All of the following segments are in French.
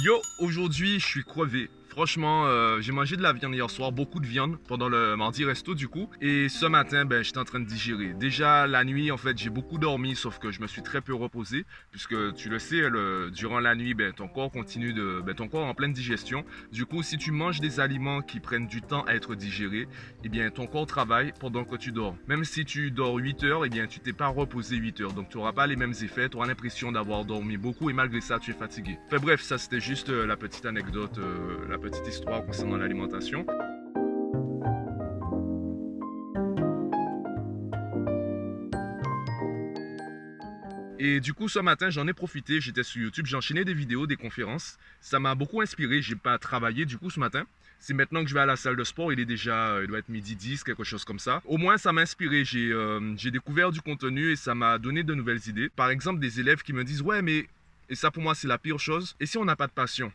Yo, aujourd'hui je suis crevé. Franchement, euh, j'ai mangé de la viande hier soir, beaucoup de viande pendant le mardi resto du coup. Et ce matin, ben, j'étais en train de digérer. Déjà la nuit, en fait, j'ai beaucoup dormi, sauf que je me suis très peu reposé, puisque tu le sais, durant la nuit, ben, ton corps continue de, ben, ton corps en pleine digestion. Du coup, si tu manges des aliments qui prennent du temps à être digérés, eh bien, ton corps travaille pendant que tu dors. Même si tu dors 8 heures, eh bien, tu t'es pas reposé 8 heures, donc tu n'auras pas les mêmes effets. Tu auras l'impression d'avoir dormi beaucoup et malgré ça, tu es fatigué. Enfin bref, ça c'était juste euh, la petite anecdote, euh, petite histoire concernant l'alimentation. Et du coup, ce matin, j'en ai profité. J'étais sur YouTube, j'ai enchaîné des vidéos, des conférences. Ça m'a beaucoup inspiré. J'ai pas travaillé du coup ce matin. C'est maintenant que je vais à la salle de sport. Il est déjà, euh, il doit être midi 10, quelque chose comme ça. Au moins, ça m'a inspiré. Euh, j'ai découvert du contenu et ça m'a donné de nouvelles idées. Par exemple, des élèves qui me disent Ouais, mais. Et ça, pour moi, c'est la pire chose. Et si on n'a pas de passion?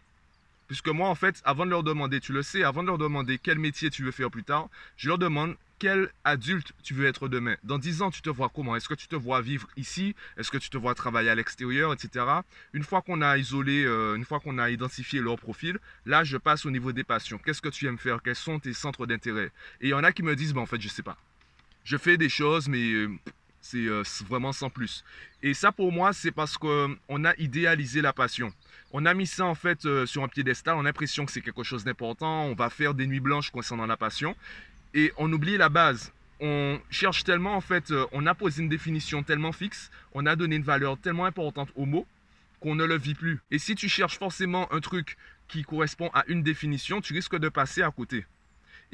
Puisque moi, en fait, avant de leur demander, tu le sais, avant de leur demander quel métier tu veux faire plus tard, je leur demande quel adulte tu veux être demain. Dans 10 ans, tu te vois comment? Est-ce que tu te vois vivre ici? Est-ce que tu te vois travailler à l'extérieur, etc. Une fois qu'on a isolé, euh, une fois qu'on a identifié leur profil, là, je passe au niveau des passions. Qu'est-ce que tu aimes faire? Quels sont tes centres d'intérêt? Et il y en a qui me disent, ben, en fait, je sais pas. Je fais des choses, mais euh, c'est euh, vraiment sans plus. Et ça, pour moi, c'est parce qu'on a idéalisé la passion. On a mis ça en fait sur un piédestal, on a l'impression que c'est quelque chose d'important, on va faire des nuits blanches concernant la passion et on oublie la base. On cherche tellement, en fait, euh, on a posé une définition tellement fixe, on a donné une valeur tellement importante au mot qu'on ne le vit plus. Et si tu cherches forcément un truc qui correspond à une définition, tu risques de passer à côté.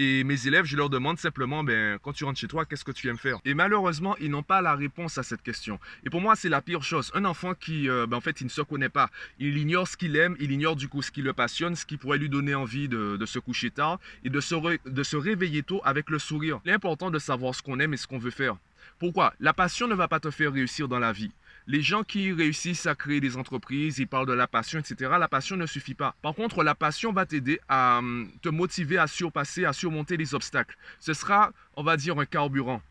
Et mes élèves, je leur demande simplement, ben, quand tu rentres chez toi, qu'est-ce que tu aimes faire? Et malheureusement, ils n'ont pas la réponse à cette question. Et pour moi, c'est la pire chose. Un enfant qui, euh, ben, en fait, il ne se connaît pas. Il ignore ce qu'il aime, il ignore du coup ce qui le passionne, ce qui pourrait lui donner envie de, se coucher tard et de se, de se réveiller tôt avec le sourire. Il est important de savoir ce qu'on aime et ce qu'on veut faire. Pourquoi? La passion ne va pas te faire réussir dans la vie. Les gens qui réussissent à créer des entreprises, ils parlent de la passion, etc. La passion ne suffit pas. Par contre, la passion va t'aider à hum, te motiver à surpasser, à surmonter les obstacles. Ce sera, on va dire, un carburant.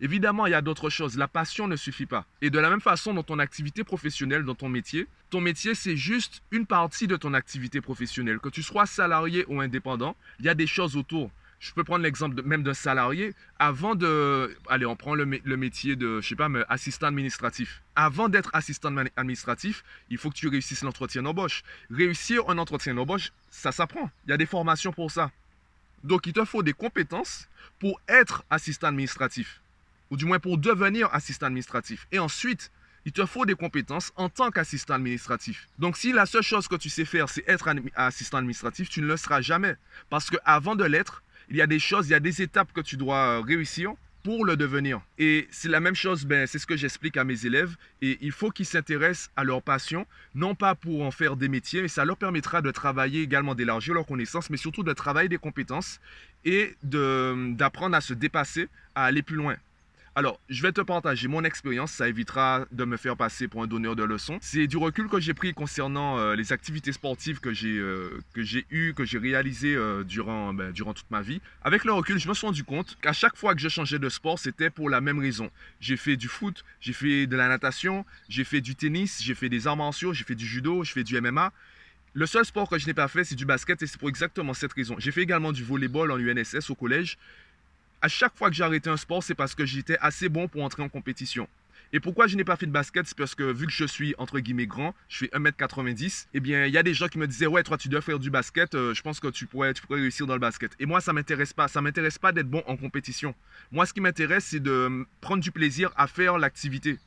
Évidemment, il y a d'autres choses. La passion ne suffit pas. Et de la même façon, dans ton activité professionnelle, dans ton métier, ton métier, c'est juste une partie de ton activité professionnelle. Que tu sois salarié ou indépendant, il y a des choses autour. Je peux prendre l'exemple même d'un salarié. Avant de. Allez, on prend le, métier de, je sais pas, mais assistant administratif. Avant d'être assistant administratif, il faut que tu réussisses l'entretien d'embauche. Réussir un entretien d'embauche, ça s'apprend. Il y a des formations pour ça. Donc, il te faut des compétences pour être assistant administratif. Ou du moins pour devenir assistant administratif. Et ensuite, il te faut des compétences en tant qu'assistant administratif. Donc, si la seule chose que tu sais faire, c'est être assistant administratif, tu ne le seras jamais. Parce que avant de l'être, il y a des choses, il y a des étapes que tu dois euh, réussir pour le devenir. Et c'est la même chose, ben, c'est ce que j'explique à mes élèves. Et il faut qu'ils s'intéressent à leur passion, non pas pour en faire des métiers, mais ça leur permettra de travailler également, d'élargir leurs connaissances, mais surtout de travailler des compétences et d'apprendre à se dépasser, à aller plus loin. Alors, je vais te partager mon expérience, ça évitera de me faire passer pour un donneur de leçons. C'est du recul que j'ai pris concernant euh, les activités sportives que j'ai euh, que j'ai eues, que j'ai réalisées euh, durant, ben, durant toute ma vie. Avec le recul, je me suis rendu compte qu'à chaque fois que je changeais de sport, c'était pour la même raison. J'ai fait du foot, j'ai fait de la natation, j'ai fait du tennis, j'ai fait des arts martiaux, j'ai fait du judo, j'ai fait du MMA. Le seul sport que je n'ai pas fait, c'est du basket et c'est pour exactement cette raison. J'ai fait également du volleyball en UNSS au collège à chaque fois que j'ai arrêté un sport, c'est parce que j'étais assez bon pour entrer en compétition. Et pourquoi je n'ai pas fait de basket C'est parce que vu que je suis entre guillemets grand, je fais 1m90, eh bien il y a des gens qui me disaient ouais toi tu dois faire du basket, euh, je pense que tu pourrais, tu pourrais réussir dans le basket. Et moi ça m'intéresse pas, ça m'intéresse pas d'être bon en compétition. Moi ce qui m'intéresse c'est de prendre du plaisir à faire l'activité.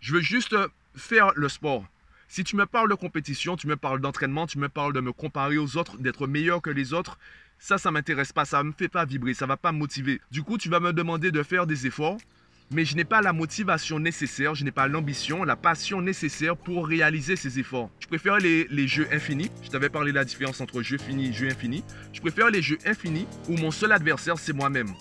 Je veux juste faire le sport. Si tu me parles de compétition, tu me parles d'entraînement, tu me parles de me comparer aux autres, d'être meilleur que les autres, ça, ça m'intéresse pas, ça me fait pas vibrer, ça va pas me motiver. Du coup, tu vas me demander de faire des efforts, mais je n'ai pas la motivation nécessaire, je n'ai pas l'ambition, la passion nécessaire pour réaliser ces efforts. Je préfère les, les jeux infinis. Je t'avais parlé de la différence entre jeu fini et jeu infini. Je préfère les jeux infinis où mon seul adversaire, c'est moi-même.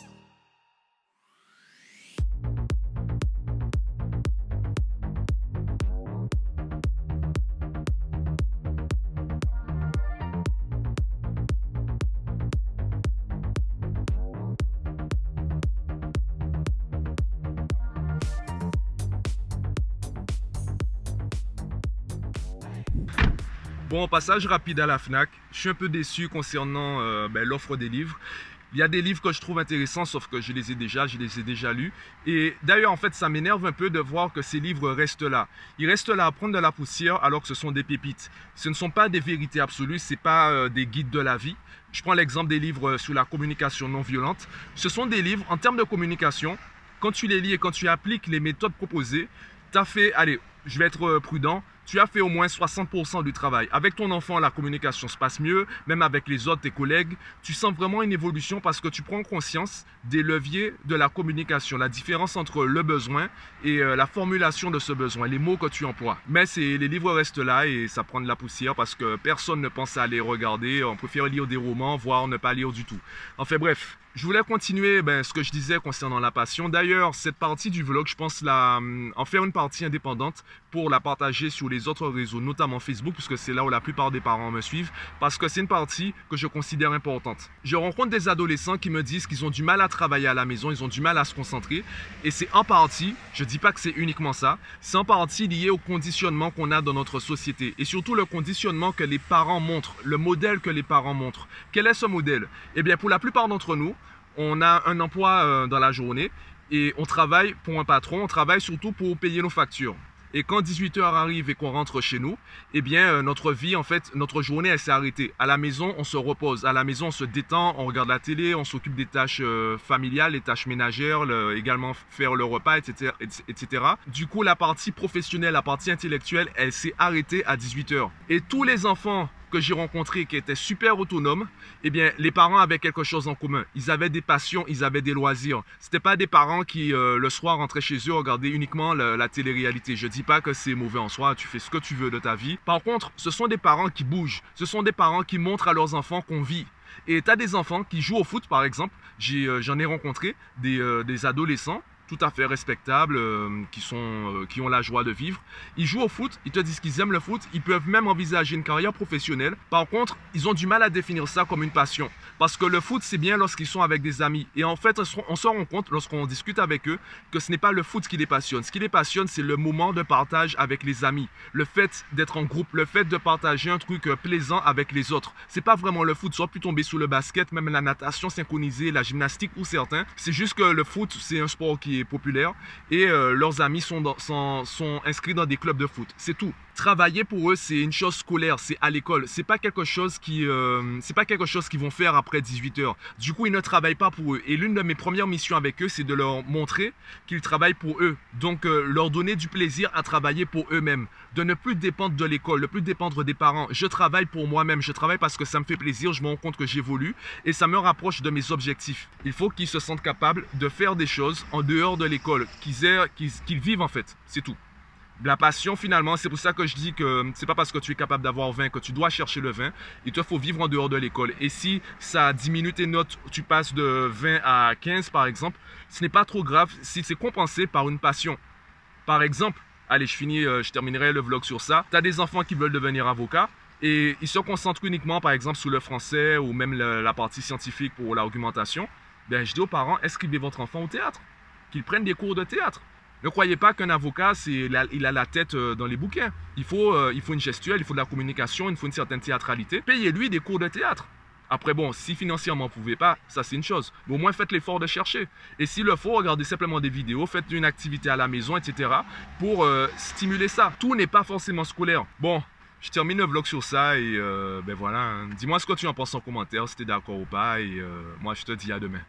Bon, passage rapide à la FNAC. Je suis un peu déçu concernant euh, ben, l'offre des livres. Il y a des livres que je trouve intéressants, sauf que je les ai déjà, je les ai déjà lus. Et d'ailleurs, en fait, ça m'énerve un peu de voir que ces livres restent là. Ils restent là à prendre de la poussière alors que ce sont des pépites. Ce ne sont pas des vérités absolues, ce pas euh, des guides de la vie. Je prends l'exemple des livres sur la communication non violente. Ce sont des livres, en termes de communication, quand tu les lis et quand tu appliques les méthodes proposées, tu as fait, allez, je vais être euh, prudent, tu as fait au moins 60% du travail. Avec ton enfant, la communication se passe mieux, même avec les autres, tes collègues. Tu sens vraiment une évolution parce que tu prends conscience des leviers de la communication, la différence entre le besoin et euh, la formulation de ce besoin, les mots que tu emploies. Mais les livres restent là et ça prend de la poussière parce que personne ne pense à les regarder. On préfère lire des romans, voire ne pas lire du tout. Enfin bref, je voulais continuer ben, ce que je disais concernant la passion. D'ailleurs, cette partie du vlog, je pense la, hum, en faire une partie indépendante pour la partager sur les autres réseaux, notamment Facebook, puisque c'est là où la plupart des parents me suivent, parce que c'est une partie que je considère importante. Je rencontre des adolescents qui me disent qu'ils ont du mal à travailler à la maison, ils ont du mal à se concentrer, et c'est en partie, je ne dis pas que c'est uniquement ça, c'est en partie lié au conditionnement qu'on a dans notre société, et surtout le conditionnement que les parents montrent, le modèle que les parents montrent. Quel est ce modèle? Eh bien, pour la plupart d'entre nous, on a un emploi euh, dans la journée et on travaille pour un patron, on travaille surtout pour payer nos factures. Et quand 18h arrive et qu'on rentre chez nous, eh bien, euh, notre vie, en fait, notre journée, elle s'est arrêtée. À la maison, on se repose. À la maison, on se détend, on regarde la télé, on s'occupe des tâches euh, familiales, les tâches ménagères, également faire le repas, etc., etc. Du coup, la partie professionnelle, la partie intellectuelle, elle s'est arrêtée à 18h. Et tous les enfants que j'ai rencontrés qui étaient super autonomes, eh bien, les parents avaient quelque chose en commun. Ils avaient des passions, ils avaient des loisirs. C'était pas des parents qui, euh, le soir, rentraient chez eux, regardaient uniquement la, télé-réalité. Je dis pas que c'est mauvais en soi, tu fais ce que tu veux de ta vie. Par contre, ce sont des parents qui bougent. Ce sont des parents qui montrent à leurs enfants qu'on vit. Et tu as des enfants qui jouent au foot, par exemple. Euh, j'en ai, rencontré des, euh, des adolescents tout à fait respectables, euh, qui, sont, euh, qui ont la joie de vivre. Ils jouent au foot, ils te disent qu'ils aiment le foot, ils peuvent même envisager une carrière professionnelle. Par contre, ils ont du mal à définir ça comme une passion. Parce que le foot, c'est bien lorsqu'ils sont avec des amis. Et en fait, on se rend compte lorsqu'on discute avec eux que ce n'est pas le foot qui les passionne. Ce qui les passionne, c'est le moment de partage avec les amis. Le fait d'être en groupe, le fait de partager un truc euh, plaisant avec les autres. C'est pas vraiment le foot. Soit plus tomber sous le basket, même la natation synchronisée, la gymnastique ou certains. C'est juste que le foot, c'est un sport qui est populaire et euh, leurs amis sont inscrits dans des clubs de foot. C'est tout travailler pour eux, c'est une chose scolaire, c'est à l'école. C'est pas quelque chose qui, euh, c'est pas quelque chose qu'ils vont faire après 18 heures. Du coup, ils ne travaillent pas pour eux. Et l'une de mes premières missions avec eux, c'est de leur montrer qu'ils travaillent pour eux. Donc, euh, leur donner du plaisir à travailler pour eux-mêmes. De ne plus dépendre de l'école, ne plus dépendre des parents. Je travaille pour moi-même. Je travaille parce que ça me fait plaisir. Je me rends compte que j'évolue et ça me rapproche de mes objectifs. Il faut qu'ils se sentent capables de faire des choses en dehors de l'école, qu'ils vivent en fait. C'est tout la passion finalement, c'est pour ça que je dis que c'est pas parce que tu es capable d'avoir 20 que tu dois chercher le vin. Il te faut vivre en dehors de l'école. Et si ça diminue tes notes, tu passes de 20 à 15 par exemple, ce n'est pas trop grave si c'est compensé par une passion. Par exemple, allez, je finis, euh, je terminerai le vlog sur ça. Tu as des enfants qui veulent devenir avocats et ils se concentrent uniquement par exemple sur le français ou même la, partie scientifique pour l'argumentation. Ben, je dis aux parents, inscrivez votre enfant au théâtre, qu'ils prennent des cours de théâtre? Ne croyez pas qu'un avocat, il a la tête euh, dans les bouquins. Il faut, euh, il faut une gestuelle, il faut de la communication, il faut une certaine théâtralité. Payez-lui des cours de théâtre. Après, bon, si financièrement vous ne pouvez pas, ça c'est une chose. Mais au moins faites l'effort de chercher. Et s'il le faut, regardez simplement des vidéos, faites une activité à la maison, etc. pour euh, stimuler ça. Tout n'est pas forcément scolaire. Bon, je termine le vlog sur ça et ben voilà. Hein. Dis-moi ce que tu en penses en commentaire, si tu es d'accord ou pas. Et moi, je te dis à demain.